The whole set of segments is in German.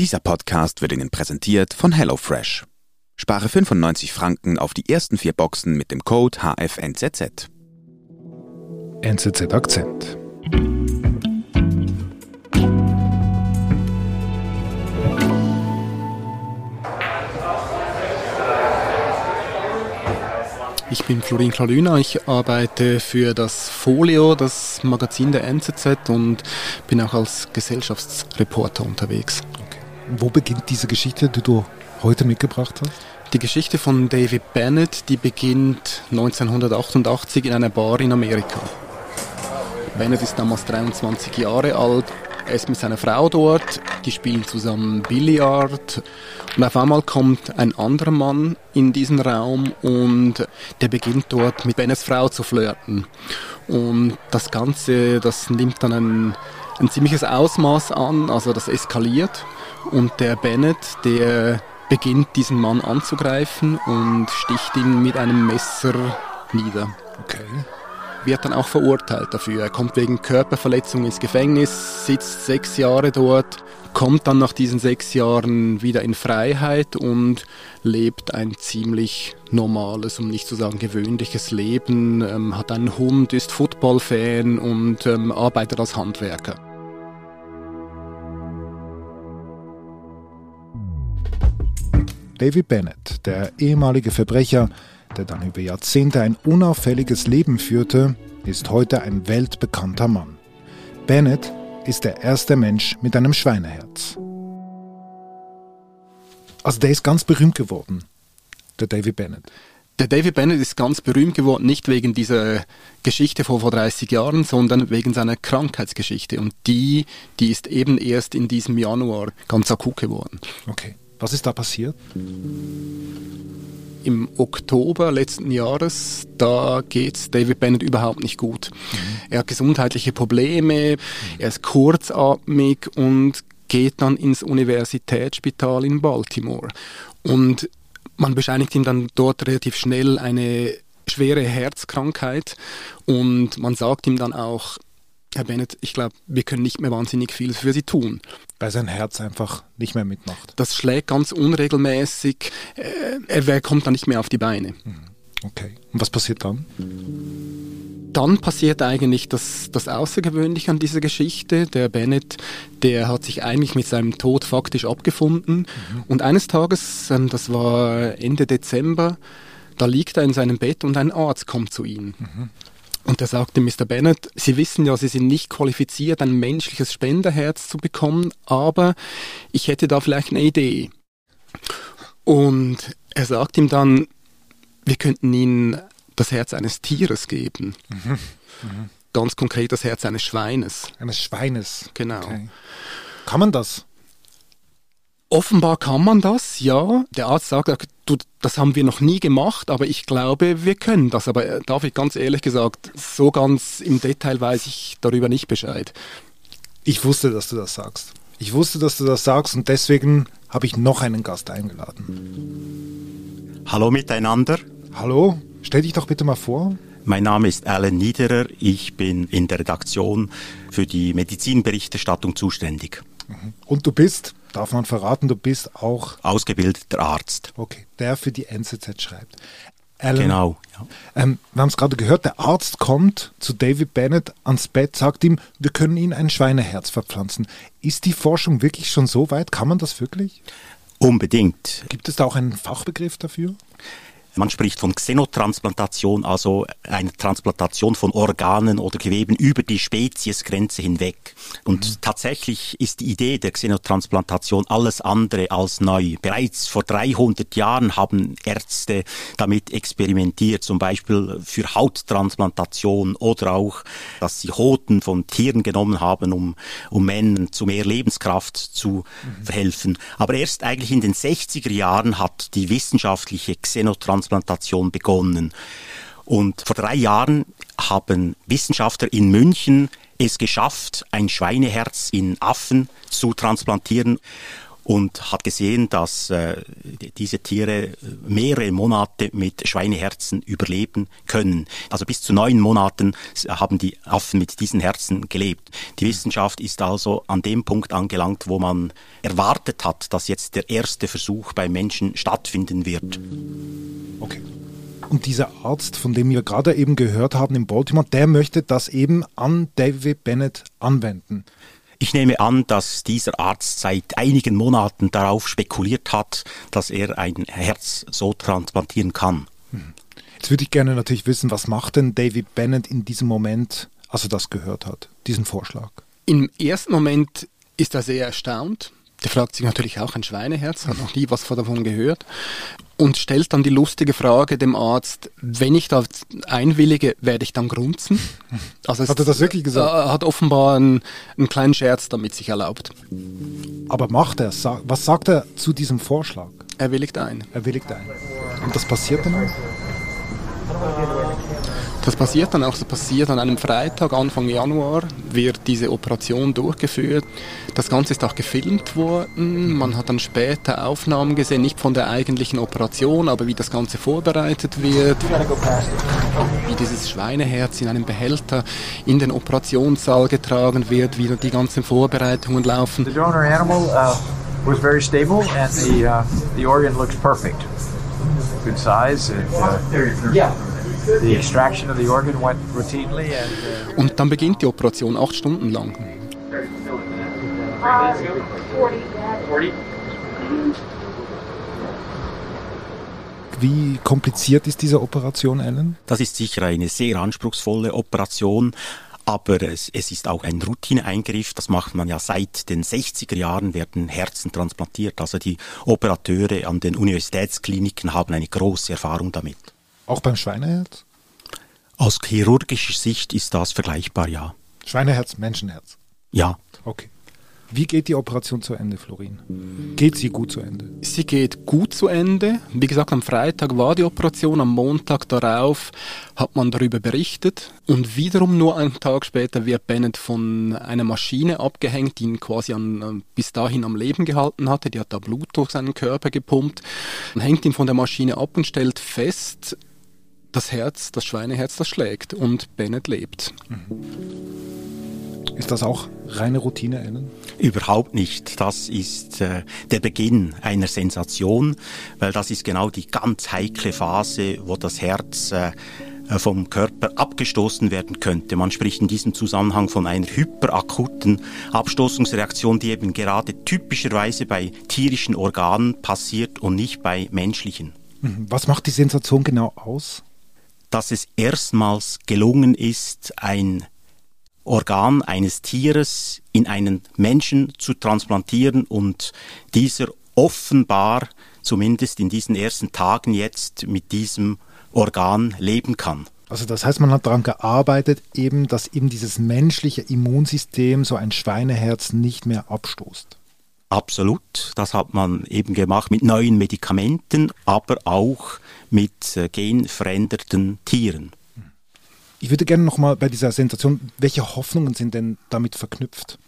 Dieser Podcast wird Ihnen präsentiert von HelloFresh. Spare 95 Franken auf die ersten vier Boxen mit dem Code HFNZZ. NZZ Akzent. Ich bin Florin Klalüna, ich arbeite für das Folio, das Magazin der NZZ und bin auch als Gesellschaftsreporter unterwegs. Wo beginnt diese Geschichte, die du heute mitgebracht hast? Die Geschichte von David Bennett, die beginnt 1988 in einer Bar in Amerika. Bennett ist damals 23 Jahre alt, er ist mit seiner Frau dort, die spielen zusammen Billard und auf einmal kommt ein anderer Mann in diesen Raum und der beginnt dort mit Bennets Frau zu flirten. Und das Ganze, das nimmt dann ein, ein ziemliches Ausmaß an, also das eskaliert und der Bennett, der beginnt diesen Mann anzugreifen und sticht ihn mit einem Messer nieder. Okay wird dann auch verurteilt dafür. Er kommt wegen Körperverletzung ins Gefängnis, sitzt sechs Jahre dort, kommt dann nach diesen sechs Jahren wieder in Freiheit und lebt ein ziemlich normales, um nicht zu sagen gewöhnliches Leben, ähm, hat einen Hund, ist Footballfan und ähm, arbeitet als Handwerker. David Bennett, der ehemalige Verbrecher, der dann über Jahrzehnte ein unauffälliges Leben führte, ist heute ein weltbekannter Mann. Bennett ist der erste Mensch mit einem Schweineherz. Also der ist ganz berühmt geworden, der David Bennett. Der David Bennett ist ganz berühmt geworden, nicht wegen dieser Geschichte vor vor 30 Jahren, sondern wegen seiner Krankheitsgeschichte. Und die, die ist eben erst in diesem Januar ganz akut geworden. Okay. Was ist da passiert? im Oktober letzten Jahres, da geht's David Bennett überhaupt nicht gut. Mhm. Er hat gesundheitliche Probleme, er ist kurzatmig und geht dann ins Universitätsspital in Baltimore. Und man bescheinigt ihm dann dort relativ schnell eine schwere Herzkrankheit und man sagt ihm dann auch, Herr Bennett, ich glaube, wir können nicht mehr wahnsinnig viel für Sie tun. Weil sein Herz einfach nicht mehr mitmacht. Das schlägt ganz unregelmäßig. Äh, er kommt dann nicht mehr auf die Beine. Mhm. Okay. Und was passiert dann? Dann passiert eigentlich das, das Außergewöhnliche an dieser Geschichte. Der Bennett, der hat sich eigentlich mit seinem Tod faktisch abgefunden. Mhm. Und eines Tages, ähm, das war Ende Dezember, da liegt er in seinem Bett und ein Arzt kommt zu ihm. Mhm. Und er sagte, Mr. Bennett, Sie wissen ja, Sie sind nicht qualifiziert, ein menschliches Spenderherz zu bekommen, aber ich hätte da vielleicht eine Idee. Und er sagt ihm dann, wir könnten Ihnen das Herz eines Tieres geben. Mhm. Mhm. Ganz konkret das Herz eines Schweines. Eines Schweines. Genau. Okay. Kann man das? Offenbar kann man das, ja. Der Arzt sagt, du, das haben wir noch nie gemacht, aber ich glaube, wir können das. Aber äh, darf ich ganz ehrlich gesagt, so ganz im Detail weiß ich darüber nicht Bescheid. Ich wusste, dass du das sagst. Ich wusste, dass du das sagst und deswegen habe ich noch einen Gast eingeladen. Hallo miteinander. Hallo, stell dich doch bitte mal vor. Mein Name ist Alan Niederer. Ich bin in der Redaktion für die Medizinberichterstattung zuständig. Mhm. Und du bist? Darf man verraten, du bist auch ausgebildeter Arzt. Okay, der für die NZZ schreibt. Alan, genau. Ja. Ähm, wir haben es gerade gehört, der Arzt kommt zu David Bennett ans Bett, sagt ihm, wir können ihm ein Schweineherz verpflanzen. Ist die Forschung wirklich schon so weit? Kann man das wirklich? Unbedingt. Gibt es da auch einen Fachbegriff dafür? Man spricht von Xenotransplantation, also einer Transplantation von Organen oder Geweben über die Speziesgrenze hinweg. Und mhm. tatsächlich ist die Idee der Xenotransplantation alles andere als neu. Bereits vor 300 Jahren haben Ärzte damit experimentiert, zum Beispiel für Hauttransplantation oder auch, dass sie Hoden von Tieren genommen haben, um, um Männern zu mehr Lebenskraft zu mhm. verhelfen. Aber erst eigentlich in den 60er Jahren hat die wissenschaftliche Xenotransplantation Transplantation begonnen. Und vor drei Jahren haben Wissenschaftler in München es geschafft, ein Schweineherz in Affen zu transplantieren. Und hat gesehen, dass äh, diese Tiere mehrere Monate mit Schweineherzen überleben können. Also bis zu neun Monaten haben die Affen mit diesen Herzen gelebt. Die Wissenschaft ist also an dem Punkt angelangt, wo man erwartet hat, dass jetzt der erste Versuch beim Menschen stattfinden wird. Okay. Und dieser Arzt, von dem wir gerade eben gehört haben in Baltimore, der möchte das eben an David Bennett anwenden. Ich nehme an, dass dieser Arzt seit einigen Monaten darauf spekuliert hat, dass er ein Herz so transplantieren kann. Jetzt würde ich gerne natürlich wissen, was macht denn David Bennett in diesem Moment, als er das gehört hat, diesen Vorschlag? Im ersten Moment ist er sehr erstaunt. Der fragt sich natürlich auch ein Schweineherz, hat noch nie was davon gehört und stellt dann die lustige Frage dem Arzt, wenn ich da einwillige, werde ich dann grunzen? Also hat er das wirklich gesagt? Er hat offenbar einen, einen, kleinen Scherz damit sich erlaubt. Aber macht er es? Was sagt er zu diesem Vorschlag? Er willigt ein. Er willigt ein. Und das passiert dann auch? Das passiert dann auch, das passiert an einem Freitag, Anfang Januar, wird diese Operation durchgeführt. Das Ganze ist auch gefilmt worden. Man hat dann später Aufnahmen gesehen, nicht von der eigentlichen Operation, aber wie das Ganze vorbereitet wird. Wie dieses Schweineherz in einem Behälter in den Operationssaal getragen wird, wie die ganzen Vorbereitungen laufen. The donor animal uh, was very stable and the, uh, the organ looks perfect. Good size. And, uh, yeah. Und dann beginnt die Operation acht Stunden lang. Wie kompliziert ist diese Operation, Alan? Das ist sicher eine sehr anspruchsvolle Operation. Aber es, es, ist auch ein Routineeingriff, das macht man ja seit den 60er Jahren, werden Herzen transplantiert. Also die Operateure an den Universitätskliniken haben eine große Erfahrung damit. Auch beim Schweineherz? Aus chirurgischer Sicht ist das vergleichbar, ja. Schweineherz, Menschenherz? Ja. Okay. Wie geht die Operation zu Ende, Florin? Geht sie gut zu Ende? Sie geht gut zu Ende. Wie gesagt, am Freitag war die Operation, am Montag darauf hat man darüber berichtet und wiederum nur einen Tag später wird Bennett von einer Maschine abgehängt, die ihn quasi an, äh, bis dahin am Leben gehalten hatte. Die hat da Blut durch seinen Körper gepumpt. Man hängt ihn von der Maschine ab und stellt fest, das Herz, das Schweineherz, das schlägt und Bennett lebt. Ist das auch reine Routine, Ellen? Überhaupt nicht. Das ist äh, der Beginn einer Sensation, weil das ist genau die ganz heikle Phase, wo das Herz äh, vom Körper abgestoßen werden könnte. Man spricht in diesem Zusammenhang von einer hyperakuten Abstoßungsreaktion, die eben gerade typischerweise bei tierischen Organen passiert und nicht bei menschlichen. Mhm. Was macht die Sensation genau aus? Dass es erstmals gelungen ist, ein Organ eines Tieres in einen Menschen zu transplantieren und dieser offenbar, zumindest in diesen ersten Tagen jetzt, mit diesem Organ leben kann. Also das heißt, man hat daran gearbeitet, eben, dass eben dieses menschliche Immunsystem so ein Schweineherz nicht mehr abstoßt. Absolut, das hat man eben gemacht mit neuen Medikamenten, aber auch mit äh, genveränderten Tieren. Ich würde gerne nochmal bei dieser Sensation, welche Hoffnungen sind denn damit verknüpft?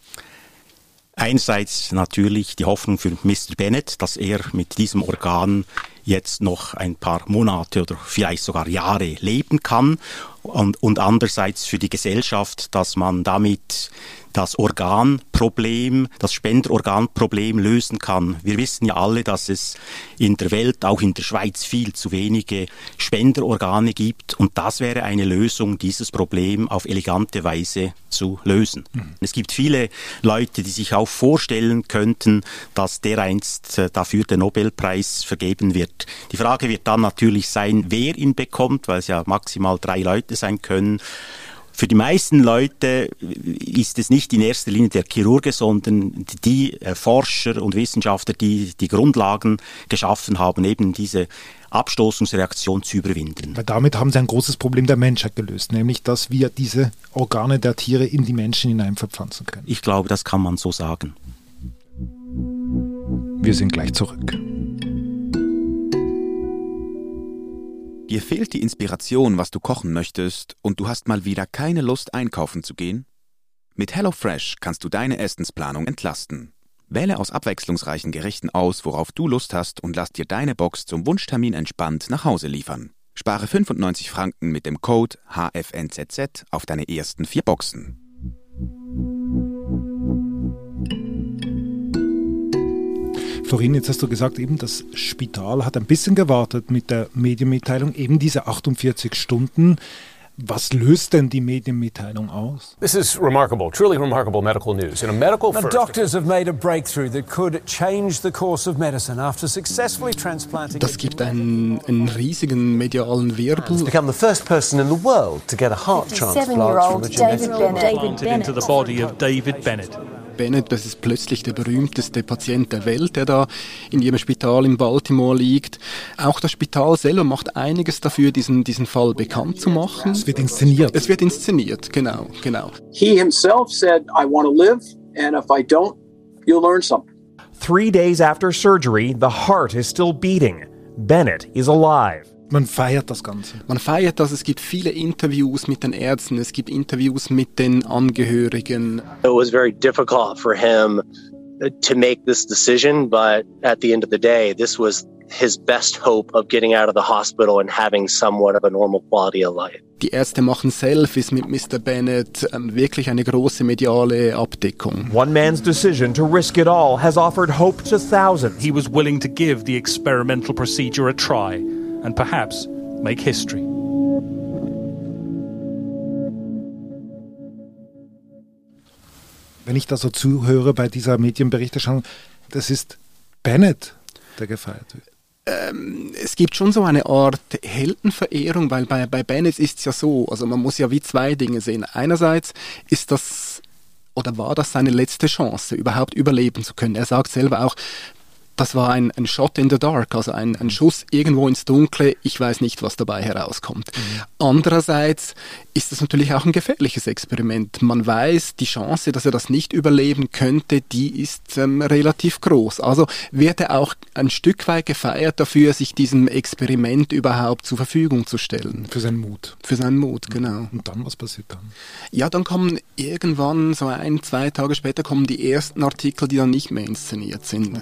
Einerseits natürlich die Hoffnung für Mr. Bennett, dass er mit diesem Organ jetzt noch ein paar Monate oder vielleicht sogar Jahre leben kann und, und andererseits für die Gesellschaft, dass man damit das Organproblem, das Spenderorganproblem lösen kann. Wir wissen ja alle, dass es in der Welt, auch in der Schweiz, viel zu wenige Spenderorgane gibt und das wäre eine Lösung, dieses Problem auf elegante Weise zu lösen. Mhm. Es gibt viele Leute, die sich auch vorstellen könnten, dass dereinst äh, dafür der Nobelpreis vergeben wird. Die Frage wird dann natürlich sein, wer ihn bekommt, weil es ja maximal drei Leute sein können. Für die meisten Leute ist es nicht in erster Linie der Chirurge, sondern die äh, Forscher und Wissenschaftler, die die Grundlagen geschaffen haben, eben diese Abstoßungsreaktion zu überwinden. Weil damit haben sie ein großes Problem der Menschheit gelöst, nämlich dass wir diese Organe der Tiere in die Menschen hinein verpflanzen können. Ich glaube, das kann man so sagen. Wir sind gleich zurück. Dir fehlt die Inspiration, was du kochen möchtest, und du hast mal wieder keine Lust einkaufen zu gehen? Mit HelloFresh kannst du deine Essensplanung entlasten. Wähle aus abwechslungsreichen Gerichten aus, worauf du Lust hast und lass dir deine Box zum Wunschtermin entspannt nach Hause liefern. Spare 95 Franken mit dem Code HFNZZ auf deine ersten vier Boxen. Florin, jetzt hast du gesagt, eben das Spital hat ein bisschen gewartet mit der Medienmitteilung, eben diese 48 Stunden. Was löst denn die Medienmitteilung aus? This is remarkable, truly remarkable medical news. In a medical The first, doctors have made a breakthrough that could change the course of medicine after successfully transplanting. Das gibt einen, einen riesigen medialen Wirbel. become the first person in the world to get a heart transplant from a genetic David Bennett. implanted into the body of David Bennett. Bennett, das ist plötzlich der berühmteste Patient der Welt, der da in ihrem Spital in Baltimore liegt. Auch das Spital selber macht einiges dafür, diesen, diesen Fall bekannt zu machen. Es wird inszeniert. Es wird inszeniert, genau, genau. He himself said, I want to live, and if I don't, you'll learn something. Three days after surgery, the heart is still beating. Bennett is alive. Man feiert das Ganze. Man feiert das, es gibt viele Interviews mit den Ärzten, es gibt Interviews mit den Angehörigen. It was very difficult for him to make this decision, but at the end of the day, this was his best hope of getting out of the hospital and having somewhat of a normal quality of life. Die Ärzte machen Selfies mit Mr. Bennett, ähm, wirklich eine große mediale Abdeckung. One man's decision to risk it all has offered hope to thousands. He was willing to give the experimental procedure a try and perhaps make history. Wenn ich da so zuhöre bei dieser Medienberichterstattung, das ist Bennett, der gefeiert wird. es gibt schon so eine Art Heldenverehrung, weil bei, bei Bennett ist es ja so, also man muss ja wie zwei Dinge sehen. Einerseits ist das oder war das seine letzte Chance, überhaupt überleben zu können. Er sagt selber auch, das war ein, ein Shot in the dark, also ein, ein Schuss irgendwo ins Dunkle. Ich weiß nicht, was dabei herauskommt. Andererseits ist das natürlich auch ein gefährliches Experiment. Man weiß, die Chance, dass er das nicht überleben könnte, die ist ähm, relativ groß. Also wird er auch ein Stück weit gefeiert dafür, sich diesem Experiment überhaupt zur Verfügung zu stellen. Für seinen Mut. Für seinen Mut, genau. Und dann, was passiert dann? Ja, dann kommen irgendwann, so ein, zwei Tage später, kommen die ersten Artikel, die dann nicht mehr inszeniert sind.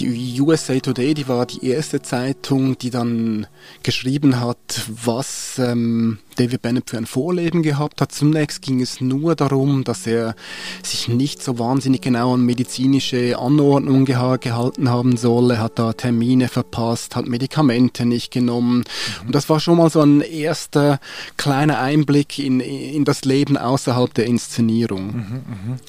Die USA Today, die war die erste Zeitung, die dann geschrieben hat, was ähm, David Bennett für ein Vorleben gehabt hat. Zunächst ging es nur darum, dass er sich nicht so wahnsinnig genau an medizinische Anordnungen geha gehalten haben soll. Er hat da Termine verpasst, hat Medikamente nicht genommen. Und das war schon mal so ein erster kleiner Einblick in, in das Leben außerhalb der Inszenierung.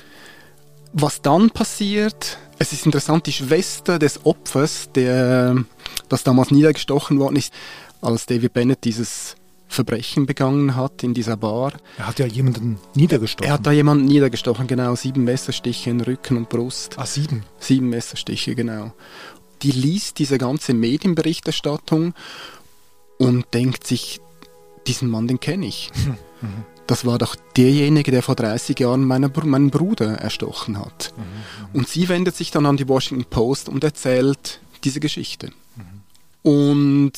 Was dann passiert, es ist interessant, die Schwester des Opfers, der das damals niedergestochen worden ist, als David Bennett dieses Verbrechen begangen hat in dieser Bar. Er hat ja jemanden niedergestochen. Er hat da jemanden niedergestochen, genau, sieben Messerstiche in Rücken und Brust. Ah, sieben? Sieben Messerstiche, genau. Die liest diese ganze Medienberichterstattung und denkt sich, diesen Mann, den kenne ich. Das war doch derjenige, der vor 30 Jahren meinen, meinen Bruder erstochen hat. Und sie wendet sich dann an die Washington Post und erzählt diese Geschichte. Und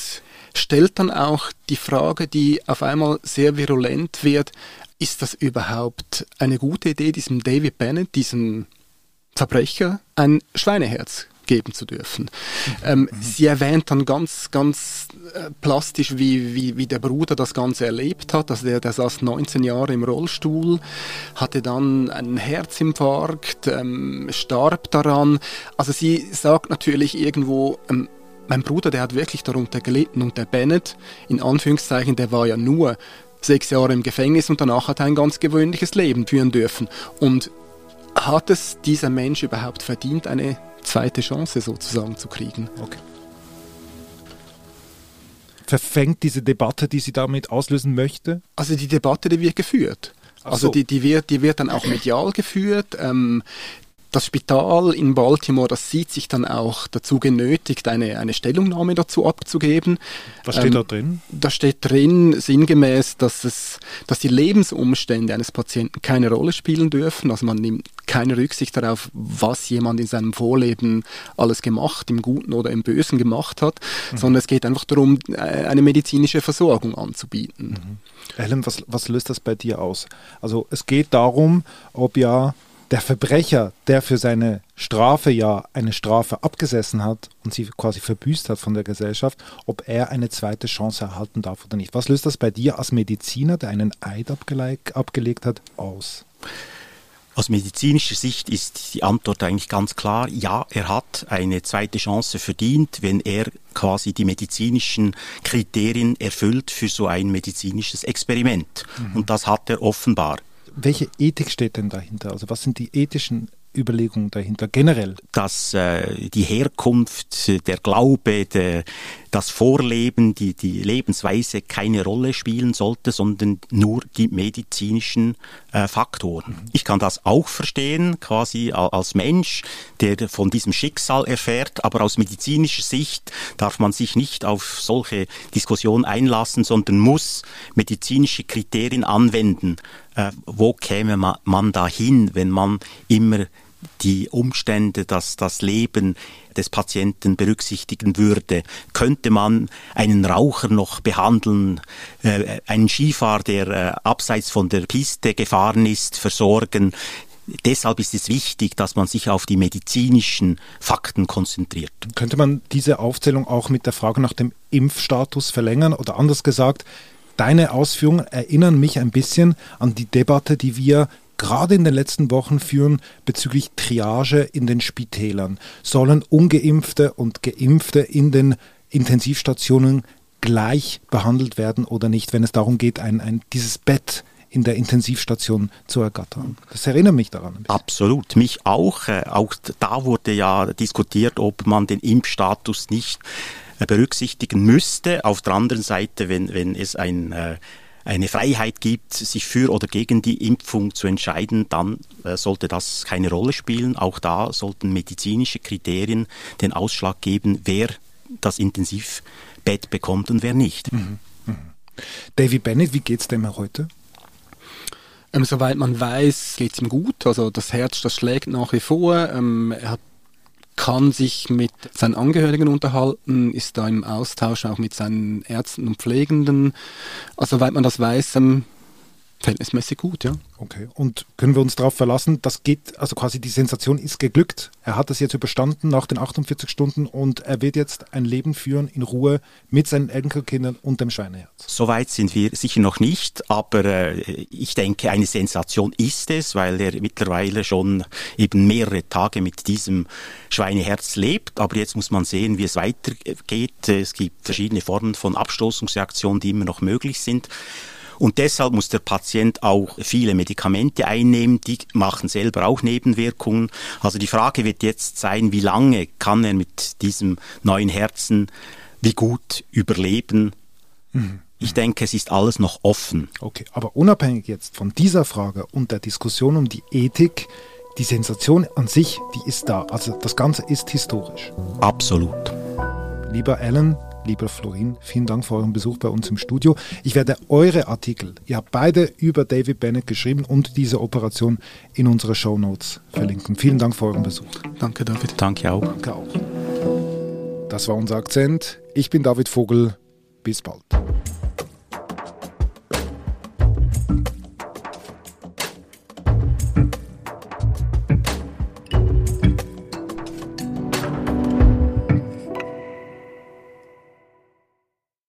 stellt dann auch die Frage, die auf einmal sehr virulent wird, ist das überhaupt eine gute Idee, diesem David Bennett, diesem Verbrecher, ein Schweineherz geben zu dürfen. Ähm, Sie erwähnt dann ganz, ganz äh, plastisch, wie, wie, wie der Bruder das Ganze erlebt hat. Also der, der saß 19 Jahre im Rollstuhl, hatte dann einen Herzinfarkt, ähm, starb daran. Also sie sagt natürlich irgendwo, ähm, mein Bruder, der hat wirklich darunter gelitten und der Bennett, in Anführungszeichen, der war ja nur sechs Jahre im Gefängnis und danach hat er ein ganz gewöhnliches Leben führen dürfen. Und hat es dieser Mensch überhaupt verdient, eine zweite Chance sozusagen zu kriegen? Okay. Verfängt diese Debatte, die sie damit auslösen möchte? Also die Debatte, die wird geführt. Also so. die, die, wird, die wird dann auch medial geführt. Ähm, das Spital in Baltimore, das sieht sich dann auch dazu genötigt, eine, eine Stellungnahme dazu abzugeben. Was steht Ähm, da drin? Da steht drin sinngemäß, dass, es, dass die Lebensumstände eines Patienten keine Rolle spielen dürfen. Also man nimmt keine Rücksicht darauf, was jemand in seinem Vorleben alles gemacht, im Guten oder im Bösen gemacht hat, sondern es geht einfach darum, äh, eine medizinische Versorgung anzubieten. Ellen, was, was löst das bei dir aus? Also es geht darum, ob ja der Verbrecher, der für seine Strafe ja eine Strafe abgesessen hat und sie quasi verbüßt hat von der Gesellschaft, ob er eine zweite Chance erhalten darf oder nicht. Was löst das bei dir als Mediziner, der einen Eid abgelegt, abgelegt hat, aus? Aus medizinischer Sicht ist die Antwort eigentlich ganz klar, ja, er hat eine zweite Chance verdient, wenn er quasi die medizinischen Kriterien erfüllt für so ein medizinisches Experiment. Mhm. Und das hat er offenbar. Welche Ethik steht denn dahinter? Also was sind die ethischen Überlegungen dahinter generell? Dass äh, die Herkunft, der Glaube, der, das Vorleben, die, die Lebensweise keine Rolle spielen sollte, sondern nur die medizinischen äh, Faktoren. Ich kann das auch verstehen, quasi als Mensch, der von diesem Schicksal erfährt, aber aus medizinischer Sicht darf man sich nicht auf solche Diskussionen einlassen, sondern muss medizinische Kriterien anwenden. Äh, wo käme man, man dahin, wenn man immer die Umstände, dass das Leben des Patienten berücksichtigen würde. Könnte man einen Raucher noch behandeln, äh, einen Skifahrer, der äh, abseits von der Piste gefahren ist, versorgen? Deshalb ist es wichtig, dass man sich auf die medizinischen Fakten konzentriert. Könnte man diese Aufzählung auch mit der Frage nach dem Impfstatus verlängern oder anders gesagt, Deine Ausführungen erinnern mich ein bisschen an die Debatte, die wir gerade in den letzten Wochen führen bezüglich Triage in den Spitälern. Sollen ungeimpfte und geimpfte in den Intensivstationen gleich behandelt werden oder nicht, wenn es darum geht, ein, ein, dieses Bett in der Intensivstation zu ergattern. Das erinnert mich daran. Absolut, mich auch. Äh, auch da wurde ja diskutiert, ob man den Impfstatus nicht äh, berücksichtigen müsste. Auf der anderen Seite, wenn, wenn es ein äh, eine Freiheit gibt, sich für oder gegen die Impfung zu entscheiden, dann äh, sollte das keine Rolle spielen. Auch da sollten medizinische Kriterien den Ausschlag geben, wer das Intensivbett bekommt und wer nicht. Mhm. Mhm. David Bennett, wie geht's dem heute? Ähm, soweit man weiß, geht es ihm gut. Also das Herz, das schlägt nach wie vor. Ähm, er hat kann sich mit seinen Angehörigen unterhalten, ist da im Austausch auch mit seinen Ärzten und Pflegenden. Also, soweit man das weiß, ähm, verhältnismäßig gut, ja. Okay. Und können wir uns darauf verlassen, das geht, also quasi die Sensation ist geglückt. Er hat es jetzt überstanden nach den 48 Stunden und er wird jetzt ein Leben führen in Ruhe mit seinen Enkelkindern und dem Schweineherz. Soweit sind wir sicher noch nicht, aber äh, ich denke, eine Sensation ist es, weil er mittlerweile schon eben mehrere Tage mit diesem Schweineherz lebt. Aber jetzt muss man sehen, wie es weitergeht. Es gibt verschiedene Formen von Abstoßungsreaktionen, die immer noch möglich sind. Und deshalb muss der Patient auch viele Medikamente einnehmen, die machen selber auch Nebenwirkungen. Also die Frage wird jetzt sein, wie lange kann er mit diesem neuen Herzen, wie gut überleben. Mhm. Ich denke, es ist alles noch offen. Okay, aber unabhängig jetzt von dieser Frage und der Diskussion um die Ethik, die Sensation an sich, die ist da. Also das Ganze ist historisch. Absolut. Lieber Alan, Lieber Florin, vielen Dank für euren Besuch bei uns im Studio. Ich werde eure Artikel, ihr habt beide über David Bennett geschrieben und diese Operation in unsere Show Notes verlinken. Vielen Dank für euren Besuch. Danke, David. Danke auch. Danke auch. Das war unser Akzent. Ich bin David Vogel. Bis bald.